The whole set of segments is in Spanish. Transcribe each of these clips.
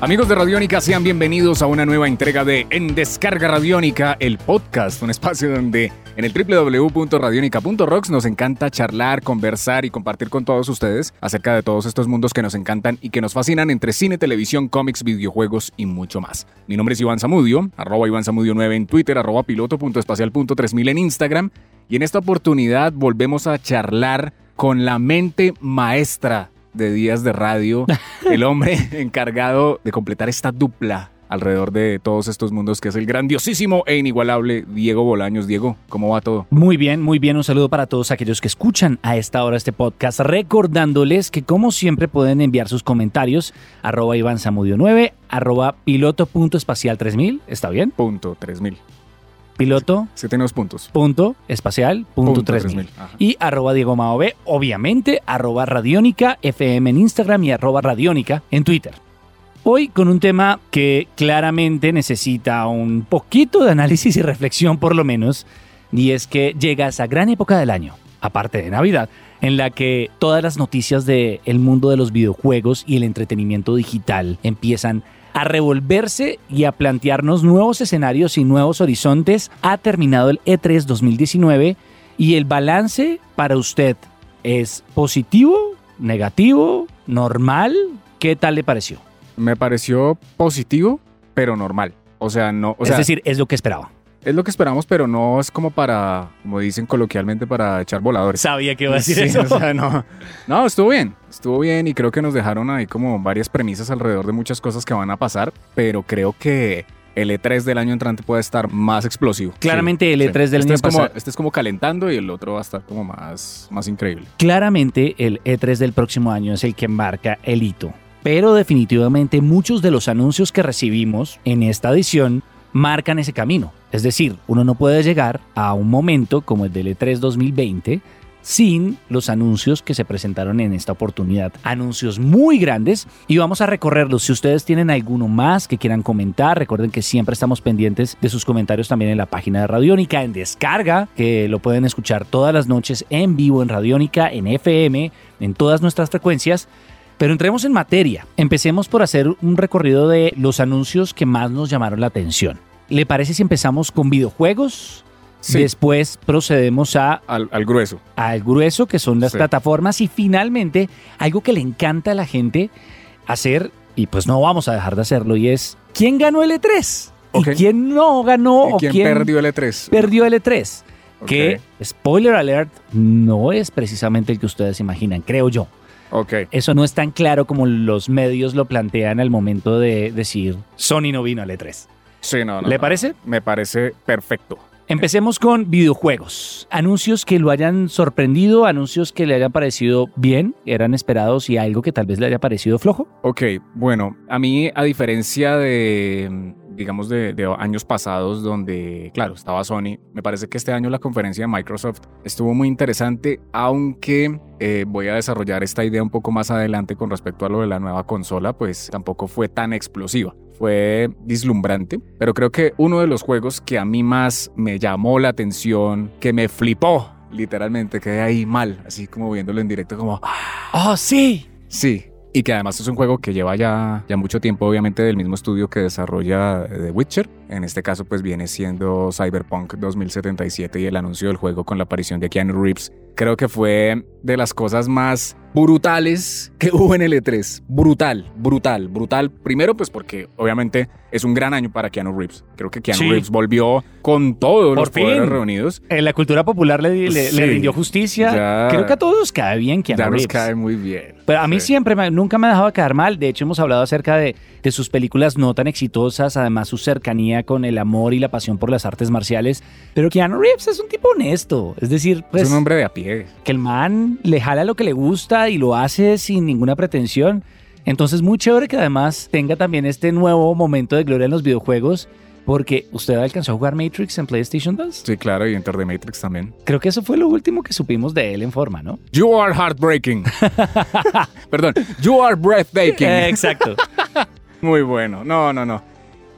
Amigos de Radiónica, sean bienvenidos a una nueva entrega de En Descarga Radiónica, el podcast, un espacio donde en el www.radionica.rocks nos encanta charlar, conversar y compartir con todos ustedes acerca de todos estos mundos que nos encantan y que nos fascinan entre cine, televisión, cómics, videojuegos y mucho más. Mi nombre es Iván Zamudio, arroba Iván Zamudio 9 en Twitter, arroba piloto.espacial.3000 en Instagram y en esta oportunidad volvemos a charlar con la mente maestra de días de radio, el hombre encargado de completar esta dupla alrededor de todos estos mundos, que es el grandiosísimo e inigualable Diego Bolaños. Diego, ¿cómo va todo? Muy bien, muy bien. Un saludo para todos aquellos que escuchan a esta hora este podcast, recordándoles que como siempre pueden enviar sus comentarios arroba Iván Zamudio 9, arroba piloto.espacial 3000, ¿está bien? Punto 3000. Piloto. Sí, tenemos puntos. Punto espacial punto, Punto 3000. 3000, ajá. Y arroba Diego Mao B, obviamente, arroba Radiónica FM en Instagram y arroba Radiónica en Twitter. Hoy con un tema que claramente necesita un poquito de análisis y reflexión por lo menos, y es que llega esa gran época del año, aparte de Navidad, en la que todas las noticias del mundo de los videojuegos y el entretenimiento digital empiezan a revolverse y a plantearnos nuevos escenarios y nuevos horizontes. Ha terminado el E E3 2019 y el balance para usted es positivo, negativo, normal. ¿Qué tal le pareció? Me pareció positivo, pero normal. O sea, no. O sea, es decir, es lo que esperaba. Es lo que esperamos, pero no es como para, como dicen coloquialmente, para echar voladores. Sabía que iba a decir Sí, eso. o sea, no. no, estuvo bien, estuvo bien y creo que nos dejaron ahí como varias premisas alrededor de muchas cosas que van a pasar, pero creo que el E3 del año entrante puede estar más explosivo. Claramente el E3 del este año es como, Este es como calentando y el otro va a estar como más, más increíble. Claramente el E3 del próximo año es el que marca el hito. Pero definitivamente muchos de los anuncios que recibimos en esta edición marcan ese camino. Es decir, uno no puede llegar a un momento como el del E E3 2020 sin los anuncios que se presentaron en esta oportunidad. Anuncios muy grandes y vamos a recorrerlos. Si ustedes tienen alguno más que quieran comentar, recuerden que siempre estamos pendientes de sus comentarios también en la página de Radiónica en descarga, que lo pueden escuchar todas las noches en vivo en Radiónica, en FM, en todas nuestras frecuencias. Pero entremos en materia. Empecemos por hacer un recorrido de los anuncios que más nos llamaron la atención. ¿Le parece si empezamos con videojuegos? Sí. Después procedemos a Al, al grueso. al grueso, que son las Sí. plataformas, y finalmente algo que le encanta a la gente hacer, y pues no vamos a dejar de hacerlo, y es ¿quién ganó el E3? Ok. ¿Y quién no ganó? ¿Y o quién, quién perdió el E3? perdió el E3? Ok. Que, spoiler alert, no es precisamente el que ustedes imaginan, creo yo. Ok. Eso no es tan claro como los medios lo plantean al momento de decir Sony no vino al E3. Sí, no, no, ¿Le no. parece? Me parece perfecto. Empecemos con videojuegos. Anuncios que lo hayan sorprendido, anuncios que le hayan parecido bien, eran esperados y algo que tal vez le haya parecido flojo. Ok, bueno, a mí a diferencia de, digamos, de, de años pasados donde, claro, estaba Sony, me parece que este año la conferencia de Microsoft estuvo muy interesante, aunque eh, voy a desarrollar esta idea un poco más adelante con respecto a lo de la nueva consola, pues tampoco fue tan explosiva. Fue deslumbrante, pero creo que uno de los juegos que a mí más me llamó la atención, que me flipó, literalmente quedé ahí mal, así como viéndolo en directo, como, ¡Oh, sí! Sí, y que además es un juego que lleva ya, ya mucho tiempo, obviamente, del mismo estudio que desarrolla eh, The Witcher. En este caso, pues viene siendo Cyberpunk 2077 y el anuncio del juego con la aparición de Keanu Reeves. Creo que fue de las cosas más brutales que hubo en el E3. Brutal, brutal, brutal. Primero, pues porque obviamente es un gran año para Keanu Reeves. Creo que Keanu Sí. Reeves volvió con todos Por los poderes fin. reunidos. En la cultura popular le, le- le Sí, rindió justicia. ya- Creo que a todos nos cae bien Keanu ya nos Reeves. cae muy bien. Pero a mí Sí. siempre, me- nunca me ha dejado quedar mal. De hecho, hemos hablado acerca de, de sus películas no tan exitosas, además su cercanía con el amor y la pasión por las artes marciales. Pero Keanu Reeves es un tipo honesto. Es decir, pues, es un hombre de a pie. que el man le jala lo que le gusta y lo hace sin ninguna pretensión. Entonces, muy chévere que además tenga también este nuevo momento de gloria en los videojuegos. Porque usted alcanzó a jugar Matrix en PlayStation 2. Sí, claro, y Enter the Matrix también. Creo que eso fue lo último que supimos de él en forma, ¿no? You are heartbreaking. Perdón, you are breathtaking. Exacto. Muy bueno. No, no, no.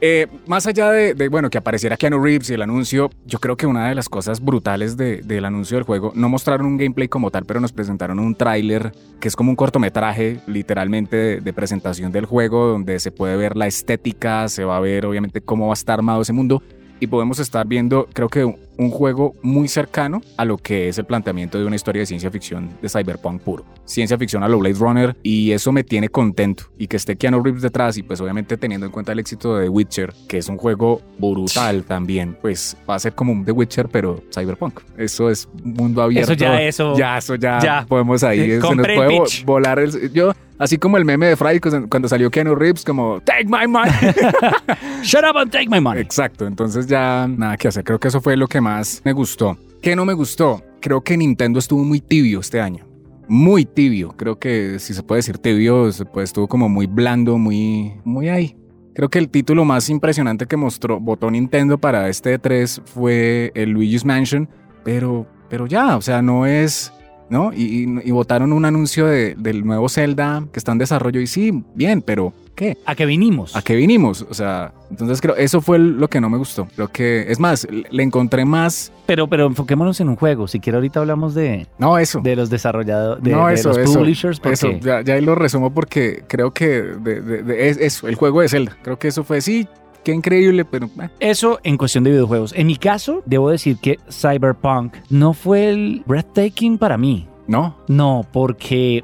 Eh, más allá de, bueno, que apareciera Keanu Reeves y el anuncio, yo creo que una de las cosas brutales de- del anuncio del juego, no mostraron un gameplay como tal, pero nos presentaron un tráiler que es como un cortometraje, literalmente, de presentación del juego, donde se puede ver la estética, se va a ver obviamente cómo va a estar armado ese mundo. Y podemos estar viendo, creo que un juego muy cercano a lo que es el planteamiento de una historia de ciencia ficción de cyberpunk puro. Ciencia ficción a lo Blade Runner y eso me tiene contento. Y que esté Keanu Reeves detrás y pues obviamente teniendo en cuenta el éxito de The Witcher, que es un juego brutal también, pues va a ser como un The Witcher pero cyberpunk. Eso es mundo abierto. Eso ya, eso- Ya, eso ya, ya. podemos ahí. Se nos el puede volar el... Yo, así como el meme de Fry cuando salió Keanu Reeves como Take my money. Shut up and take my money. Exacto, entonces ya nada que hacer. Creo que eso fue lo que más me gustó. ¿Qué no me gustó? Creo que Nintendo estuvo muy tibio este año. Muy tibio. Creo que si se puede decir tibio, puede, estuvo como muy blando, muy, muy ahí. Creo que el título más impresionante que mostró, votó Nintendo para este E3 fue el Luigi's Mansion, pero, pero ya, o sea, no es, ¿no? Y, y- y votaron un anuncio de- del nuevo Zelda que está en desarrollo y sí, bien, pero ¿qué? ¿A qué vinimos? ¿A qué vinimos? O sea, entonces creo, eso fue lo que no me gustó. Creo que, es más, le encontré más, Pero, pero enfoquémonos en un juego. Si quiere ahorita hablamos de, no eso. de los desarrolladores, de, no, de eso, los eso, publishers, porque eso, ya, ya ahí lo resumo porque creo que de- de- de- es eso, el juego de Zelda. Creo que eso fue, sí, qué increíble, pero eh, eso en cuestión de videojuegos. En mi caso, debo decir que Cyberpunk no fue el breathtaking para mí. no. No, porque.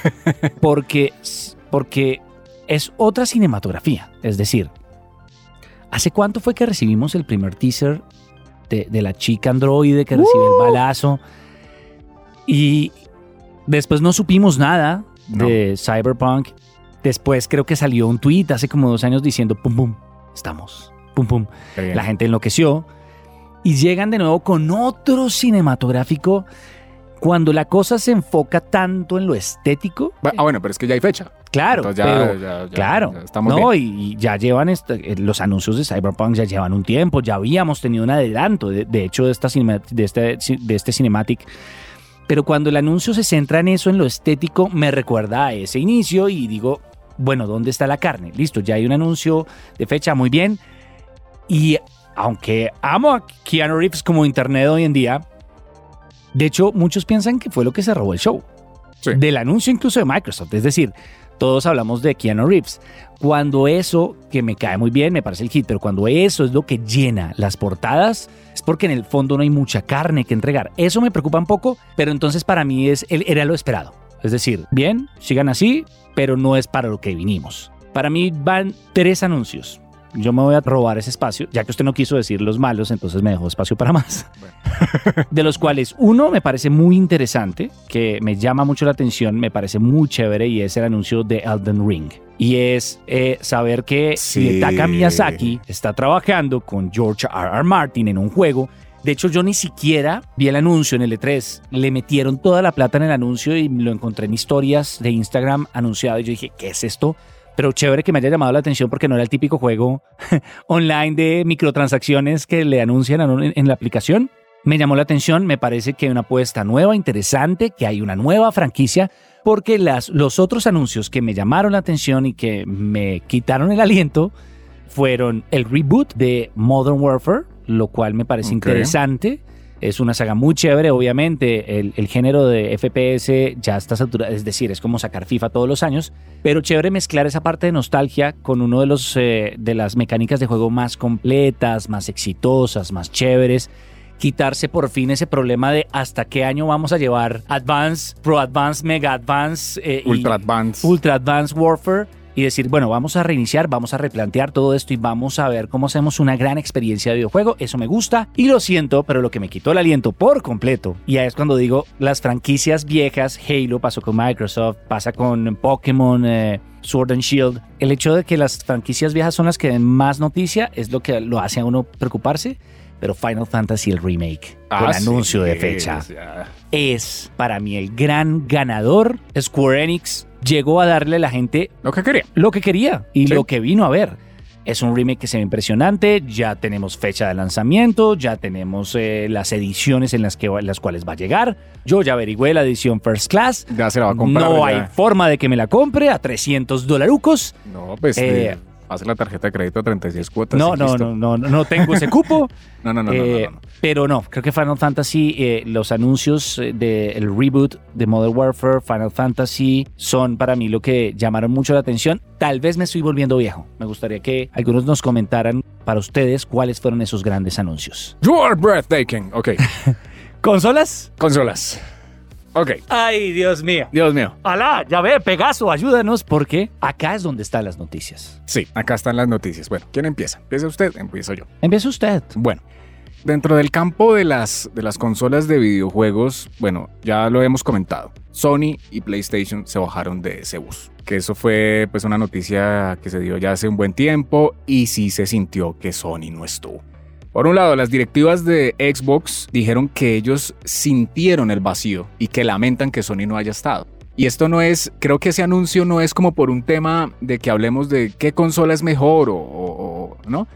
porque. Porque es otra cinematografía. Es decir, ¿hace cuánto fue que recibimos el primer teaser de, de la chica androide que recibe el balazo? Y después no supimos nada de Cyberpunk. Después creo que salió un tweet hace como dos años diciendo: pum, pum, estamos. Pum, pum. La gente enloqueció. Y llegan de nuevo con otro cinematográfico cuando la cosa se enfoca tanto en lo estético. Ah, bueno, pero es que ya hay fecha. Claro, ya, pero- ya- ya- claro. estamos no, bien. y ya llevan este- eh, los anuncios de Cyberpunk ya llevan un tiempo, ya habíamos tenido un adelanto de, de hecho de esta cinema- de este de este cinematic. Pero cuando el anuncio se centra en eso, en lo estético, me recuerda a ese inicio y digo, bueno, ¿dónde está la carne? Listo, ya hay un anuncio de fecha muy bien. Y aunque amo a Keanu Reeves como internet hoy en día, de hecho, muchos piensan que fue lo que se robó el show. Sí. Del anuncio incluso de Microsoft. Es decir, todos hablamos de Keanu Reeves. Cuando eso, que me cae muy bien, me parece el hit, pero cuando eso es lo que llena las portadas, es porque en el fondo no hay mucha carne que entregar. Eso me preocupa un poco, pero entonces para mí es, era lo esperado. Es decir, bien, sigan así, pero no es para lo que vinimos. Para mí van tres anuncios. Yo me voy a robar ese espacio, ya que usted no quiso decir los malos, entonces me dejó espacio para más. de los cuales uno me parece muy interesante, que me llama mucho la atención, me parece muy chévere y es el anuncio de Elden Ring. Y es eh, saber que Sí. Hidetaka Miyazaki está trabajando con George R. R. Martin en un juego. De hecho, yo ni siquiera vi el anuncio en el E3. Le metieron toda la plata en el anuncio y lo encontré en historias de Instagram anunciado. Y yo dije, ¿qué es esto? Pero chévere que me haya llamado la atención porque no era el típico juego online de microtransacciones que le anuncian en, la aplicación. Me llamó la atención, me parece que hay una apuesta nueva, interesante, que hay una nueva franquicia, porque los otros anuncios que me llamaron la atención y que me quitaron el aliento fueron el reboot de Modern Warfare, lo cual me parece interesante. Es una saga muy chévere, obviamente el, el género de FPS ya está saturado, es decir, es como sacar FIFA todos los años, pero chévere mezclar esa parte de nostalgia con uno de, los, eh, de las mecánicas de juego más completas, más exitosas, más chéveres. Quitarse por fin ese problema de hasta qué año vamos a llevar Advance, Pro Advance, Mega Advance eh, Ultra Advance. Ultra Advanced Warfare y decir, bueno, vamos a reiniciar, vamos a replantear todo esto y vamos a ver cómo hacemos una gran experiencia de videojuego. Eso me gusta y lo siento, pero lo que me quitó el aliento por completo, y ahí es cuando digo, las franquicias viejas, Halo pasó con Microsoft, pasa con Pokémon, eh, Sword and Shield, el hecho de que las franquicias viejas son las que den más noticia es lo que lo hace a uno preocuparse. Pero Final Fantasy el remake, con Ah, sí, anuncio de fecha ya. es para mí el gran ganador. Square Enix llegó a darle a la gente Lo que quería. lo que quería y Sí. lo que vino a ver. Es un remake que se ve impresionante, ya tenemos fecha de lanzamiento, ya tenemos eh, las ediciones en las, que, en las cuales va a llegar. Yo ya averigüé la edición First Class. Ya se la va a comprar. no ya. hay forma de que me la compre a 300 dolarucos. No, pues Eh, eh, Hace la tarjeta de crédito a 36 cuotas. No, no, no, no, no, no tengo ese cupo. No, no, no, no, Eh, no, no, no. Pero no, creo que Final Fantasy, eh, los anuncios eh, del reboot de Modern Warfare, Final Fantasy, son para mí lo que llamaron mucho la atención. Tal vez me estoy volviendo viejo. Me gustaría que algunos nos comentaran para ustedes cuáles fueron esos grandes anuncios. You are breathtaking. Ok, ¿Consolas? consolas. Ok, Ay, Dios mío. Dios mío. Alá, ya ve, Pegaso, ayúdanos porque acá es donde están las noticias. Sí, acá están las noticias. Bueno, ¿quién empieza? ¿Empieza usted? Empiezo yo. Empieza usted. Bueno, dentro del campo de las, de las consolas de videojuegos, bueno, ya lo hemos comentado. Sony y PlayStation se bajaron de ese bus. Que eso fue pues una noticia que se dio ya hace un buen tiempo y sí se sintió que Sony no estuvo. Por un lado, las directivas de Xbox dijeron que ellos sintieron el vacío y que lamentan que Sony no haya estado. Y esto no es, creo que ese anuncio no es como por un tema de que hablemos de qué consola es mejor o, o- ¿no?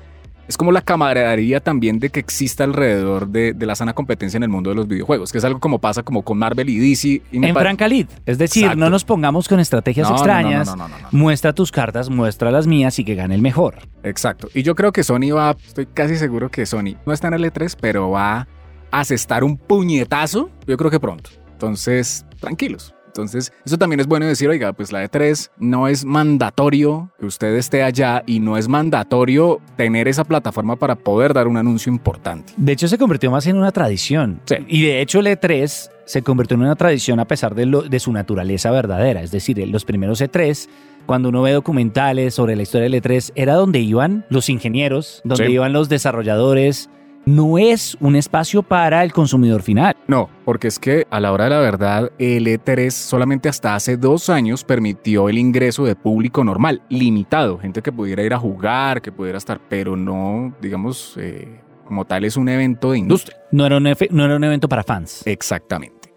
Es como la camaradería también de que exista alrededor de, de la sana competencia en el mundo de los videojuegos, que es algo como pasa como con Marvel y DC. Y En pare- franca lid. Es decir, Exacto. no nos pongamos con estrategias No, extrañas. no, no, no, no, no. Muestra tus cartas, muestra las mías y que gane el mejor. Exacto. Y yo creo que Sony va, estoy casi seguro que Sony no está en el E3, pero va a asestar un puñetazo, yo creo que pronto. Entonces, tranquilos. Entonces, eso también es bueno decir, oiga, pues la E3 no es mandatorio que usted esté allá y no es mandatorio tener esa plataforma para poder dar un anuncio importante. De hecho, se convirtió más en una tradición. Sí. Y de hecho, el E3 se convirtió en una tradición a pesar de, lo- de su naturaleza verdadera. Es decir, los primeros E3, cuando uno ve documentales sobre la historia del E3, era donde iban los ingenieros, donde Sí. iban los desarrolladores. No es un espacio para el consumidor final. No, porque es que a la hora de la verdad, el E3 solamente hasta hace dos años permitió el ingreso de público normal, limitado, gente que pudiera ir a jugar, que pudiera estar, pero no, digamos, eh, como tal es un evento de industria. No era un, no era un evento para fans. Exactamente.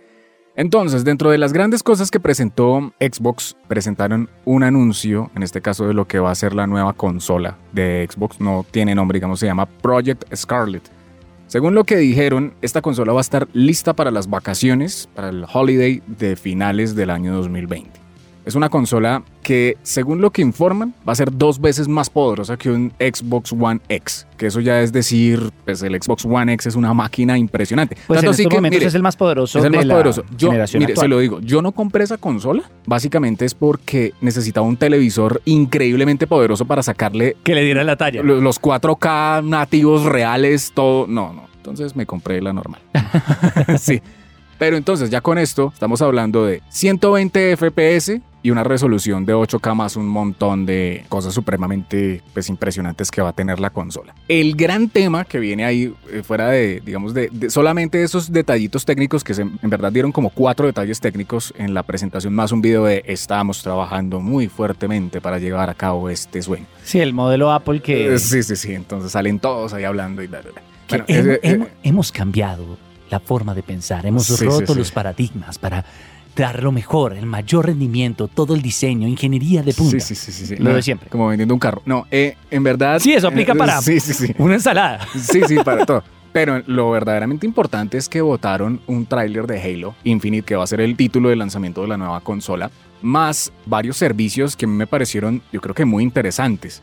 Entonces, dentro de las grandes cosas que presentó Xbox, presentaron un anuncio, en este caso de lo que va a ser la nueva consola de Xbox, no tiene nombre, digamos, se llama Project Scarlet. Según lo que dijeron, esta consola va a estar lista para las vacaciones, para el holiday de finales del año 2020. Es una consola que, según lo que informan, va a ser dos veces más poderosa que un Xbox One X. Que eso ya es decir, pues el Xbox One X es una máquina impresionante. Pues Tanto en así que, mire, es el más poderoso es el de más la poderoso. Yo, generación mire, actual. se lo digo, yo no compré esa consola. Básicamente es porque necesitaba un televisor increíblemente poderoso para sacarle Que le diera la talla. lo- los 4K nativos reales, todo. No, no. Entonces me compré la normal. sí. Pero entonces ya con esto estamos hablando de 120 FPS y una resolución de 8K más un montón de cosas supremamente pues, impresionantes que va a tener la consola. El gran tema que viene ahí, eh, fuera de, digamos, de, de solamente esos detallitos técnicos que se- en verdad dieron como cuatro detalles técnicos en la presentación, más un video de estamos trabajando muy fuertemente para llevar a cabo este sueño. Sí, el modelo Apple que, Eh, Sí, sí, sí. Entonces salen todos ahí hablando y bla, bla, bla. Bueno, hem- ese- hem- eh, hemos cambiado la forma de pensar, hemos Sí, roto sí. los paradigmas para dar lo mejor, el mayor rendimiento, todo el diseño, ingeniería de punta. Sí, sí, sí, sí. Lo de No, siempre. Como vendiendo un carro. No, eh, en verdad. Sí, eso aplica eh, para- Sí, sí, sí. Una ensalada. Sí, sí, para todo. Pero lo verdaderamente importante es que votaron un tráiler de Halo Infinite, que va a ser el título de lanzamiento de la nueva consola, más varios servicios que me parecieron, yo creo que muy interesantes.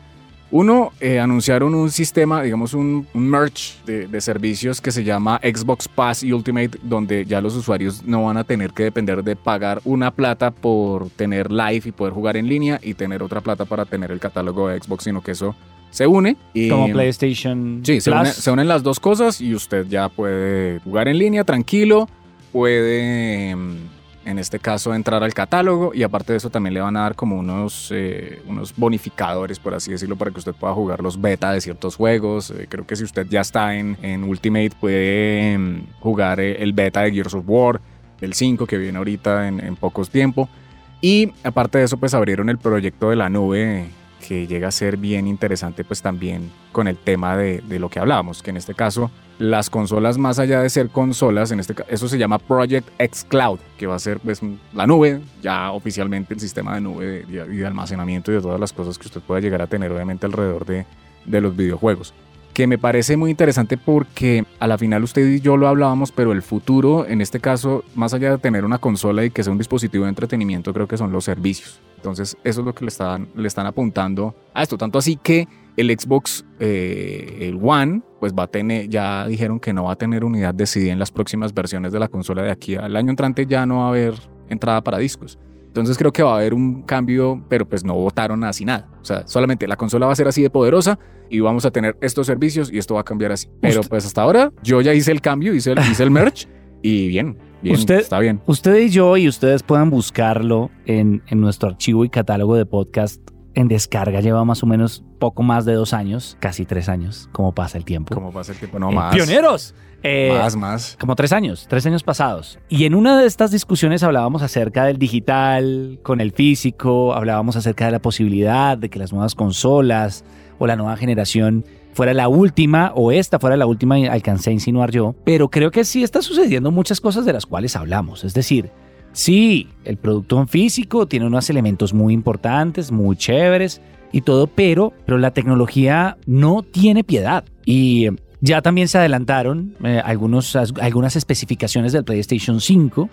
Uno, eh, anunciaron un sistema, digamos, un, un merge de, de servicios que se llama Xbox Pass y Ultimate, donde ya los usuarios no van a tener que depender de pagar una plata por tener live y poder jugar en línea y tener otra plata para tener el catálogo de Xbox, sino que eso se une. Y, Como PlayStation Sí, se, une- se unen las dos cosas y usted ya puede jugar en línea tranquilo, puede en este caso entrar al catálogo y aparte de eso también le van a dar como unos, eh, unos bonificadores, por así decirlo, para que usted pueda jugar los beta de ciertos juegos. Eh, creo que si usted ya está en, en Ultimate puede mm, jugar eh, el beta de Gears of War, el 5 que viene ahorita en, en pocos tiempo. Y aparte de eso, pues abrieron el proyecto de la nube que llega a ser bien interesante pues también con el tema de, lo que hablábamos, que en este caso las consolas más allá de ser consolas, en este eso se llama Project X Cloud, que va a ser pues la nube, ya oficialmente el sistema de nube y de almacenamiento y de todas las cosas que usted pueda llegar a tener obviamente alrededor de, de los videojuegos. Que me parece muy interesante porque a la final usted y yo lo hablábamos, pero el futuro, en este caso, más allá de tener una consola y que sea un dispositivo de entretenimiento, creo que son los servicios. Entonces, eso es lo que le están, le están apuntando a esto. Tanto así que el Xbox, eh, One, pues va a tener, ya dijeron que no va a tener unidad de CD en las próximas versiones de la consola de aquí al año entrante, ya no va a haber entrada para discos. Entonces creo que va a haber un cambio, pero pues no votaron así nada. O sea, solamente la consola va a ser así de poderosa y vamos a tener estos servicios y esto va a cambiar así. Pero pues hasta ahora yo ya hice el cambio, hice el, hice el merch y bien, bien, Usted- está bien. Usted y yo, y ustedes puedan buscarlo en, en nuestro archivo y catálogo de podcast en descarga. Lleva más o menos poco más de dos años, casi tres años, como pasa el tiempo. ¿Cómo pasa el tiempo? No, Eh, más. ¡Pioneros! Eh, Más, más. como tres años, tres años pasados. Y en una de estas discusiones hablábamos acerca del digital con el físico, hablábamos acerca de la posibilidad de que las nuevas consolas o la nueva generación fuera la última o esta fuera la última, alcancé a insinuar yo, pero creo que sí está sucediendo muchas cosas de las cuales hablamos. Es decir, sí, el producto en físico tiene unos elementos muy importantes, muy chéveres y todo, pero, pero la tecnología no tiene piedad. Y ya también se adelantaron eh, algunos, algunas especificaciones del PlayStation 5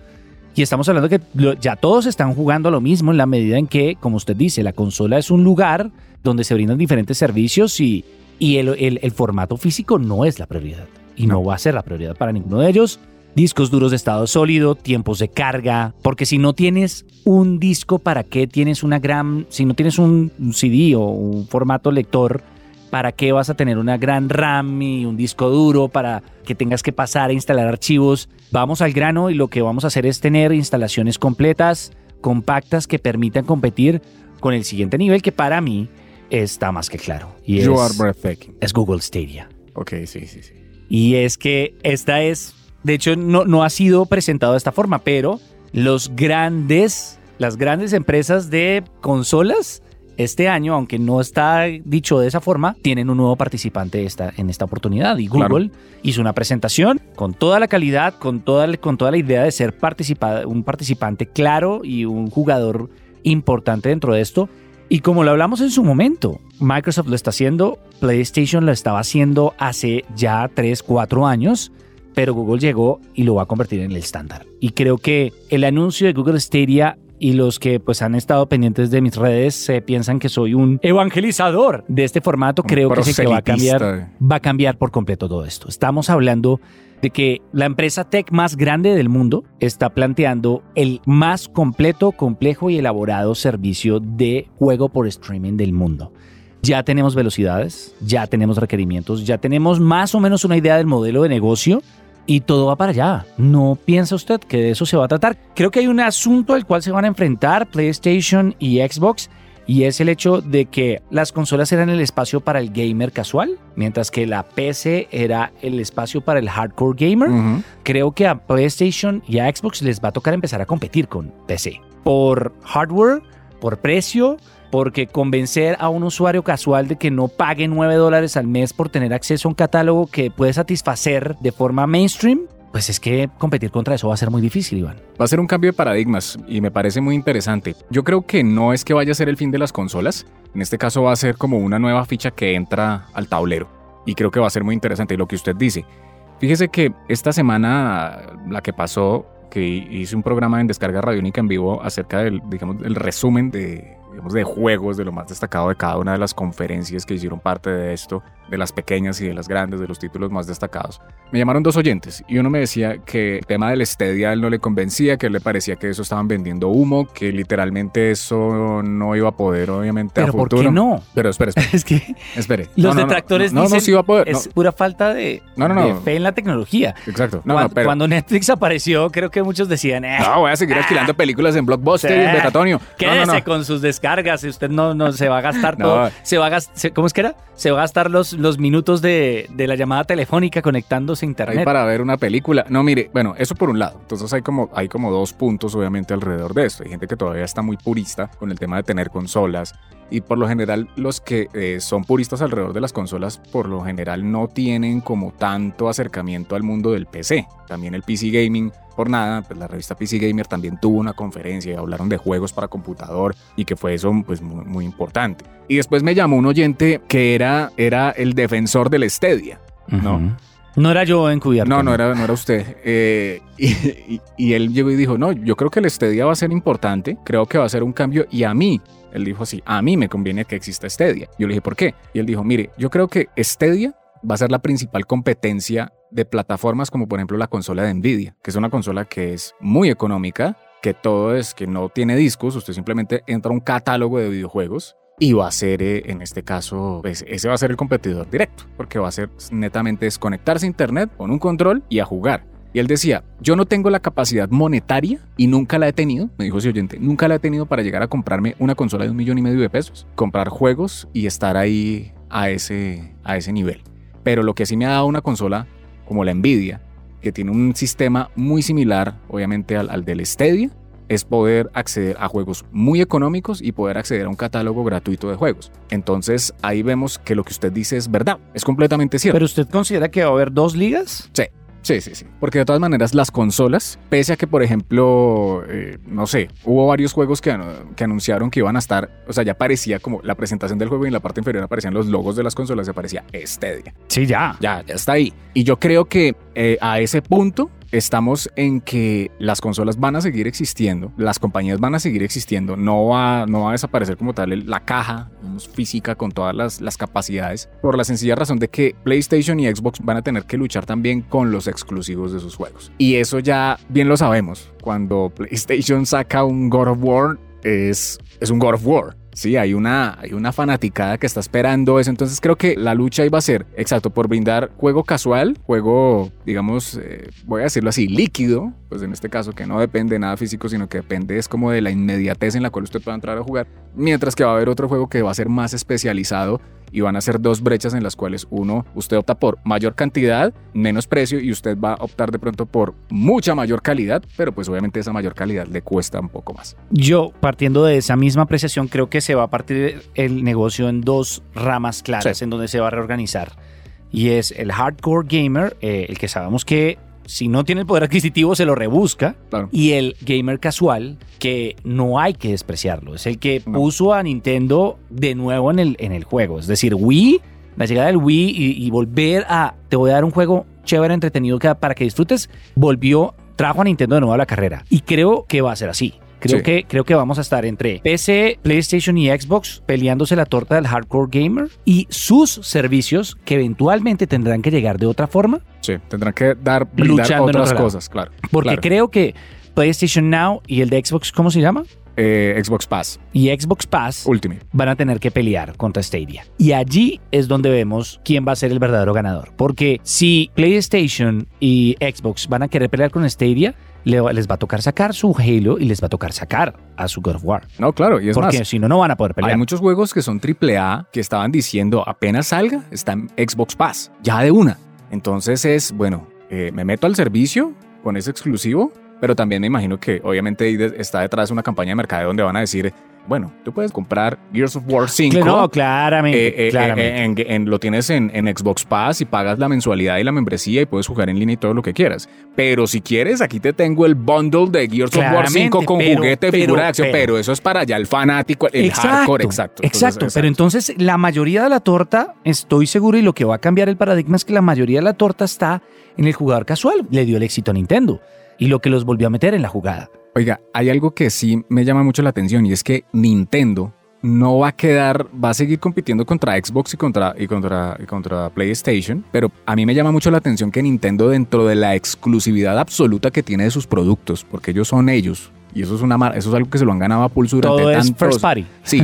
y estamos hablando que lo- ya todos están jugando lo mismo en la medida en que, como usted dice, la consola es un lugar donde se brindan diferentes servicios y, y el, el- el formato físico no es la prioridad y no. No. va a ser la prioridad para ninguno de ellos. Discos duros de estado sólido, tiempos de carga, porque si no tienes un disco, ¿para qué tienes una gran, si no tienes un CD o un formato lector, ¿para qué vas a tener una gran RAM y un disco duro para que tengas que pasar a instalar archivos? Vamos al grano y lo que vamos a hacer es tener instalaciones completas, compactas, que permitan competir con el siguiente nivel que para mí está más que claro. Y You are breathtaking. es Google Stadia. Ok, sí, sí, sí. Y es que esta es, de hecho, no, no ha sido presentado de esta forma, pero los grandes, las grandes empresas de consolas este año, aunque no está dicho de esa forma, tienen un nuevo participante esta, en esta oportunidad. Y Claro. Google hizo una presentación con toda la calidad, con toda, con toda la idea de ser participa- un participante claro y un jugador importante dentro de esto. Y como lo hablamos en su momento, Microsoft lo está haciendo, PlayStation lo estaba haciendo hace ya 3, 4 años, pero Google llegó y lo va a convertir en el estándar. Y creo que el anuncio de Google Stadia y los que pues han estado pendientes de mis redes se piensan que soy un evangelizador de este formato, Un creo que que va a cambiar va a cambiar por completo todo esto. Estamos hablando de que la empresa tech más grande del mundo está planteando el más completo, complejo y elaborado servicio de juego por streaming del mundo. Ya tenemos velocidades, ya tenemos requerimientos, ya tenemos más o menos una idea del modelo de negocio y todo va para allá. ¿No piensa usted que de eso se va a tratar? Creo que hay un asunto al cual se van a enfrentar PlayStation y Xbox y es el hecho de que las consolas eran el espacio para el gamer casual, mientras que la PC era el espacio para el hardcore gamer. Creo que a PlayStation y a Xbox les va a tocar empezar a competir con PC. Por hardware, por precio, porque convencer a un usuario casual de que no pague 9 dólares al mes por tener acceso a un catálogo que puede satisfacer de forma mainstream, pues es que competir contra eso va a ser muy difícil, Iván. Va a ser un cambio de paradigmas y me parece muy interesante. Yo creo que no es que vaya a ser el fin de las consolas. En este caso va a ser como una nueva ficha que entra al tablero. Y creo que va a ser muy interesante. Lo que usted dice. Fíjese que esta semana, la que pasó, que hice un programa en Descarga Radiónica en vivo acerca del, digamos, del resumen de, digamos, de juegos, de lo más destacado de cada una de las conferencias que hicieron parte de esto, de las pequeñas y de las grandes, de los títulos más destacados. Me llamaron dos oyentes y uno me decía que el tema del Stadia él no le convencía, que él le parecía que eso estaban vendiendo humo, que literalmente eso no iba a poder, obviamente, Pero a ¿por futuro. qué no? Pero espere, espere, Es que espere. los No, no, no, detractores no, no, no, dicen sí iba a poder. es no, pura falta de, No, no, no. de fe en la tecnología. exacto. No, Cuan- no, pero. Cuando Netflix apareció, creo que muchos decían, eh, No, voy a seguir alquilando películas en Blockbuster y en. No, Quédese no, no. con sus descargas y usted no, no se va a gastar No. todo. Se va a gastar, ¿cómo es que era? Se va a gastar los, los minutos de, de la llamada telefónica conectándose a Ahí internet. para ver una película. No, mire, bueno, eso por un lado. Entonces hay como, hay como dos puntos, obviamente, alrededor de esto. Hay gente que todavía está muy purista con el tema de tener consolas. Y por lo general, los que eh, son puristas alrededor de las consolas, por lo general no tienen como tanto acercamiento al mundo del PC. También el PC gaming, por nada, pues la revista PC Gamer también tuvo una conferencia y hablaron de juegos para computador y que fue eso pues muy, muy importante. Y después me llamó un oyente que era, era el defensor del Stadia, ¿no? Ujú. No era yo encubierto. No, no era, no era usted. Eh, y, y- y él llegó y dijo, no, yo creo que el Stadia va a ser importante, creo que va a ser un cambio y a mí, él dijo así, a mí me conviene que exista Stadia. Yo le dije, ¿por qué? Y él dijo, mire, yo creo que Stadia va a ser la principal competencia de plataformas como por ejemplo la consola de Nvidia, que es una consola que es muy económica, que todo es que no tiene discos, usted simplemente entra a un catálogo de videojuegos y va a ser, eh, en este caso, pues, ese va a ser el competidor directo, porque va a ser netamente desconectarse a internet con un control y a jugar. Y él decía, yo no tengo la capacidad monetaria y nunca la he tenido, me dijo ese oyente, nunca la he tenido para llegar a comprarme una consola de un millón y medio de pesos, comprar juegos y estar ahí a ese, a ese nivel. Pero lo que sí me ha dado una consola como la Nvidia, que tiene un sistema muy similar, obviamente, al, al del Stadia, es poder acceder a juegos muy económicos y poder acceder a un catálogo gratuito de juegos. Entonces ahí vemos que lo que usted dice es verdad, es completamente cierto. ¿Pero usted considera que va a haber dos ligas? Sí, sí, sí. Porque de todas maneras las consolas, pese a que por ejemplo, eh, no sé, hubo varios juegos que anunciaron que iban a estar, o sea, ya parecía como la presentación del juego y en la parte inferior aparecían los logos de las consolas y aparecía Stadia. Sí, ya. Ya, ya está ahí. Y yo creo que eh, a ese punto estamos en que las consolas van a seguir existiendo, las compañías van a seguir existiendo, no va, no va a desaparecer como tal la caja física con todas las, las capacidades, por la sencilla razón de que PlayStation y Xbox van a tener que luchar también con los exclusivos de sus juegos. Y eso ya bien lo sabemos, cuando PlayStation saca un God of War, es, es un God of War. Sí, hay una, hay una fanaticada que está esperando eso. Entonces creo que la lucha iba a ser, exacto, por brindar juego casual, juego, digamos, eh, voy a decirlo así, líquido, pues en este caso que no depende de nada físico, sino que depende es como de la inmediatez en la cual usted pueda entrar a jugar. Mientras que va a haber otro juego que va a ser más especializado y van a ser dos brechas en las cuales uno, usted opta por mayor cantidad, menos precio y usted va a optar de pronto por mucha mayor calidad, pero pues obviamente esa mayor calidad le cuesta un poco más. Yo, partiendo de esa misma apreciación, creo que se va a partir el negocio en dos ramas claras Sí. en donde se va a reorganizar. Y es el hardcore gamer, eh, el que sabemos que si no tiene el poder adquisitivo se lo rebusca. Claro. Y el gamer casual, que no hay que despreciarlo. Es el que No. puso a Nintendo de nuevo en el, en el juego. Es decir, Wii, la llegada del Wii y, y volver a, te voy a dar un juego chévere, entretenido que- para que disfrutes, volvió, trajo a Nintendo de nuevo a la carrera. Y creo que va a ser así. Creo, Sí. que, creo que vamos a estar entre PC, PlayStation y Xbox peleándose la torta del hardcore gamer y sus servicios que eventualmente tendrán que llegar de otra forma. Sí, tendrán que dar Luchando otras cosas, claro. Porque Claro. creo que PlayStation Now y el de Xbox, ¿cómo se llama? Eh, Xbox Pass Y Xbox Pass Ultimate. van a tener que pelear contra Stadia. Y allí es donde vemos quién va a ser el verdadero ganador. Porque si PlayStation y Xbox van a querer pelear con Stadia, les va a tocar sacar su Halo y les va a tocar sacar a su God of War. No, claro, y es Porque si no, no van a poder pelear. Hay muchos juegos que son AAA que estaban diciendo apenas salga, está en Xbox Pass, ya de una. Entonces es, bueno, eh, me meto al servicio con ese exclusivo, pero también me imagino que obviamente está detrás una campaña de mercadeo donde van a decir, bueno, tú puedes comprar Gears of War 5. No, claramente. eh, eh, claramente. eh, en- en- lo tienes en, en Xbox Pass y pagas la mensualidad y la membresía y puedes jugar en línea y todo lo que quieras. Pero si quieres, aquí te tengo el bundle de Gears of War Claramente, 5 con pero- juguete, pero- figura de acción, pero- pero, eso es para ya el fanático, el hardcore, exacto. Entonces, Exacto, pero entonces la mayoría de la torta, estoy seguro, y lo que va a cambiar el paradigma es que la mayoría de la torta está en el jugador casual. Le dio el éxito a Nintendo y lo que los volvió a meter en la jugada. Oiga, hay algo que sí me llama mucho la atención y es que Nintendo no va a quedar, va a seguir compitiendo contra Xbox y contra, y contra, y contra PlayStation, pero a mí me llama mucho la atención que Nintendo dentro de la exclusividad absoluta que tiene de sus productos, porque ellos son ellos, y eso es, una, eso es algo que se lo han ganado a pulso durante Todo es first party. Sí,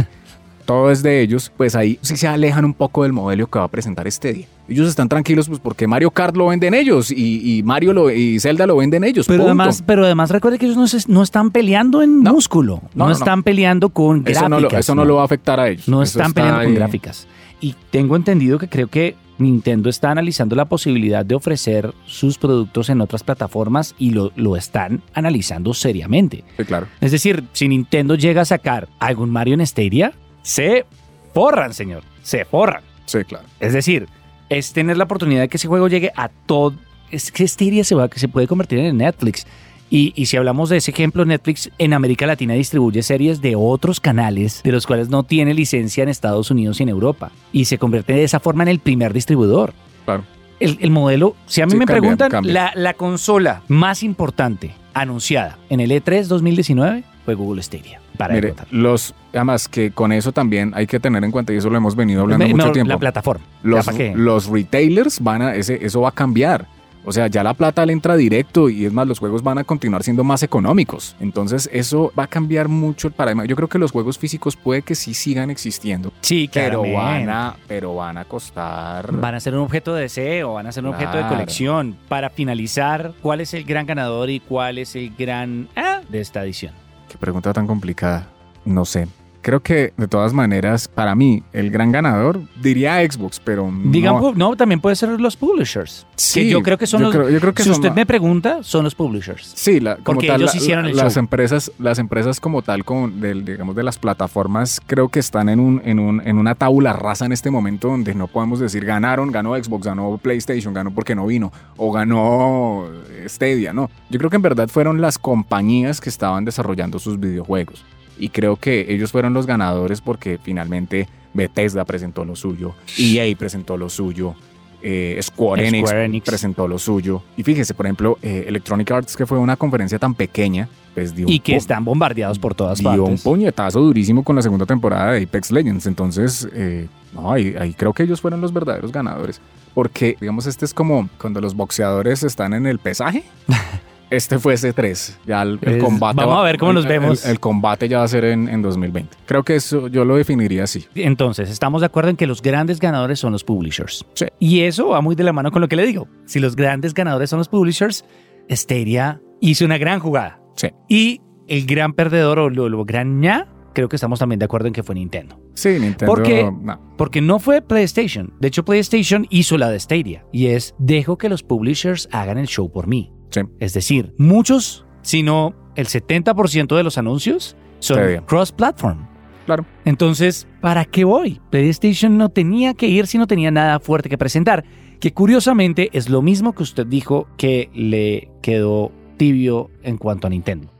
todo es de ellos, pues ahí sí se alejan un poco del modelo que va a presentar este día. Ellos están tranquilos pues porque Mario Kart lo venden ellos y, y Mario lo, y Zelda lo venden ellos. Pero punto. además, pero además recuerde que ellos no, se- no están peleando en No. músculo, no, están peleando con gráficas. eso no, lo, eso no lo va a afectar a ellos. No Eso están está peleando con gráficas. Y tengo entendido que creo que Nintendo está analizando la posibilidad de ofrecer sus productos en otras plataformas y lo, lo están analizando seriamente. Sí, claro. Es decir, si Nintendo llega a sacar algún Mario en Stadia, se forran, señor. Se forran. Sí, claro. Es decir, es tener la oportunidad de que ese juego llegue a todo. Es que Stadia se, va, que se puede convertir en Netflix. Y, y si hablamos de ese ejemplo, Netflix en América Latina distribuye series de otros canales de los cuales no tiene licencia en Estados Unidos y en Europa. Y se convierte de esa forma en el primer distribuidor. Claro. El, el modelo, si a mí Sí, me cambia, preguntan, cambia. La, la consola más importante anunciada en el E E3 2019 fue Google Stadia. Para Mire, los, además que con eso también hay que tener en cuenta, y eso lo hemos venido hablando Me- mucho me- tiempo. La plataforma. Los, los retailers van a, ese, eso va a cambiar. O sea, ya la plata le entra directo y es más, los juegos van a continuar siendo más económicos. Entonces, eso va a cambiar mucho el paradigma. Yo creo que los juegos físicos puede que sí sigan existiendo, Sí, pero van, a, pero van a costar. Van a ser un objeto de deseo, van a ser un objeto de Claro. colección. Para finalizar, ¿cuál es el gran ganador y cuál es el gran ah, de esta edición? Qué pregunta tan complicada. No sé. Creo que de todas maneras, para mí, el gran ganador diría Xbox, pero Digan, no. no, también puede ser los publishers. Sí, que yo creo que son yo los. creo- yo creo que si son usted me pregunta, son los publishers. Sí, la, como Porque tal, ellos la- hicieron el las show. empresas, las empresas como tal, con del, digamos de las plataformas, creo que están en un, en un, en una tabula rasa en este momento donde no podemos decir ganaron, ganó Xbox, ganó PlayStation, ganó porque no vino, o ganó Stadia, no. Yo creo que en verdad fueron las compañías que estaban desarrollando sus videojuegos. Y creo que ellos fueron los ganadores porque finalmente Bethesda presentó lo suyo, EA presentó lo suyo, eh, Square, Enix Square Enix. presentó lo suyo. Y fíjese, por ejemplo, eh, Electronic Arts, que fue una conferencia tan pequeña, pues dio, Y un que están bombardeados por todas dio un partes. puñetazo durísimo con la segunda temporada de Apex Legends. Entonces, eh, no, ahí, ahí creo que ellos fueron los verdaderos ganadores. Porque, digamos, este es como cuando los boxeadores están en el pesaje. Este fue C3. Ya el, el Es- combate. vamos va- a ver cómo el- vemos. El, combate ya va a ser en, en 2020. Creo que eso yo lo definiría así. Entonces, estamos de acuerdo en que los grandes ganadores son los publishers. Sí. Y eso va muy de la mano con lo que le digo. Si los grandes ganadores son los publishers, Stadia hizo una gran jugada. Sí. Y el gran perdedor o lo, lo gran ña, creo que estamos también de acuerdo en que fue Nintendo. Sí, Nintendo. ¿Por qué? no. Porque no fue PlayStation. De hecho, PlayStation hizo la de Stadia. Y es, dejo que los publishers hagan el show por mí. Sí. Es decir, muchos, si no el 70% de los anuncios son cross-platform. Claro. Entonces, ¿para qué voy? PlayStation no tenía que ir si no tenía nada fuerte que presentar. Que curiosamente es lo mismo que usted dijo que le quedó tibio en cuanto a Nintendo.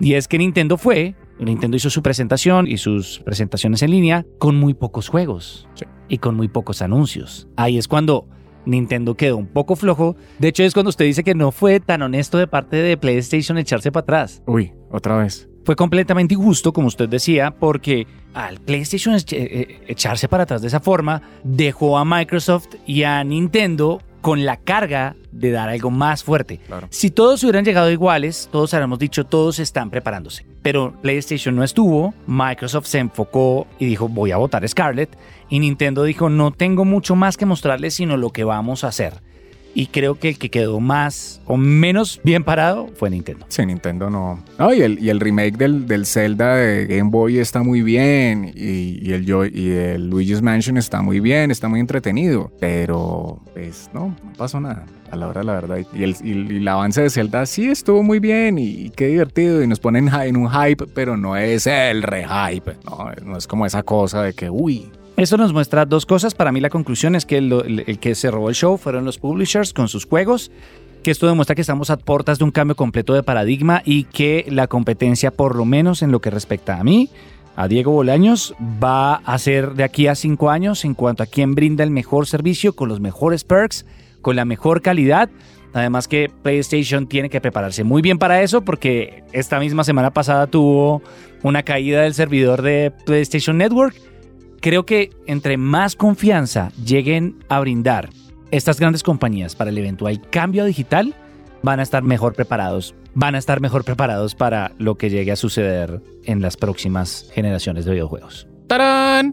Y es que Nintendo fue, Nintendo hizo su presentación y sus presentaciones en línea con muy pocos juegos Sí. y con muy pocos anuncios. Ahí es cuando Nintendo quedó un poco flojo. De hecho, es cuando usted dice que no fue tan honesto de parte de PlayStation echarse para atrás. Uy, otra vez. Fue completamente injusto, como usted decía, porque al PlayStation eche- eh, echarse para atrás de esa forma dejó a Microsoft y a Nintendo con la carga de dar algo más fuerte. Claro. Si todos hubieran llegado iguales, todos habríamos dicho, todos están preparándose. Pero PlayStation no estuvo, Microsoft se enfocó y dijo, voy a votar Scarlett, y Nintendo dijo, no tengo mucho más que mostrarles sino lo que vamos a hacer. Y creo que el que quedó más o menos bien parado fue Nintendo. Sí, Nintendo no. No, y el, y el remake del, del Zelda de Game Boy está muy bien. Y, y el, Joy- y el Luigi's Mansion está muy bien, está muy entretenido. Pero, pues, no, no pasó nada. A la hora la verdad. Y el, y, el avance de Zelda sí estuvo muy bien. Y, qué divertido. Y nos ponen en un hype, pero no es el re-hype. No, no es como esa cosa de que, uy. Eso nos muestra dos cosas. Para mí la conclusión es que el, que se robó el show fueron los publishers con sus juegos, que esto demuestra que estamos a puertas de un cambio completo de paradigma y que la competencia, por lo menos en lo que respecta a mí, a Diego Bolaños, va a ser de aquí a cinco años en cuanto a quién brinda el mejor servicio con los mejores perks, con la mejor calidad. Además que PlayStation tiene que prepararse muy bien para eso porque esta misma semana pasada tuvo una caída del servidor de PlayStation Network creo que entre más confianza lleguen a brindar estas grandes compañías para el eventual cambio digital, van a estar mejor preparados. Van a estar mejor preparados para lo que llegue a suceder en las próximas generaciones de videojuegos. ¡Tarán!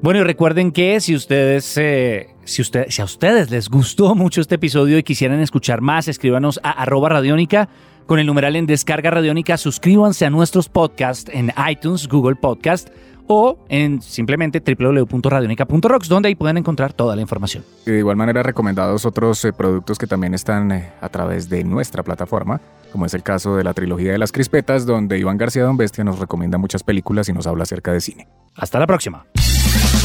Bueno, y recuerden que si ustedes, eh, si, usted, si a ustedes les gustó mucho este episodio y quisieran escuchar más, escríbanos a arroba radiónica con el numeral en descarga radiónica. Suscríbanse a nuestros podcasts en iTunes, Google Podcast o en simplemente www.radionica.rocks, donde ahí pueden encontrar toda la información. Y de igual manera recomendados otros eh, productos que también están eh, a través de nuestra plataforma, como es el caso de la trilogía de las crispetas, donde Iván García Don Bestia nos recomienda muchas películas y nos habla acerca de cine. Hasta la próxima.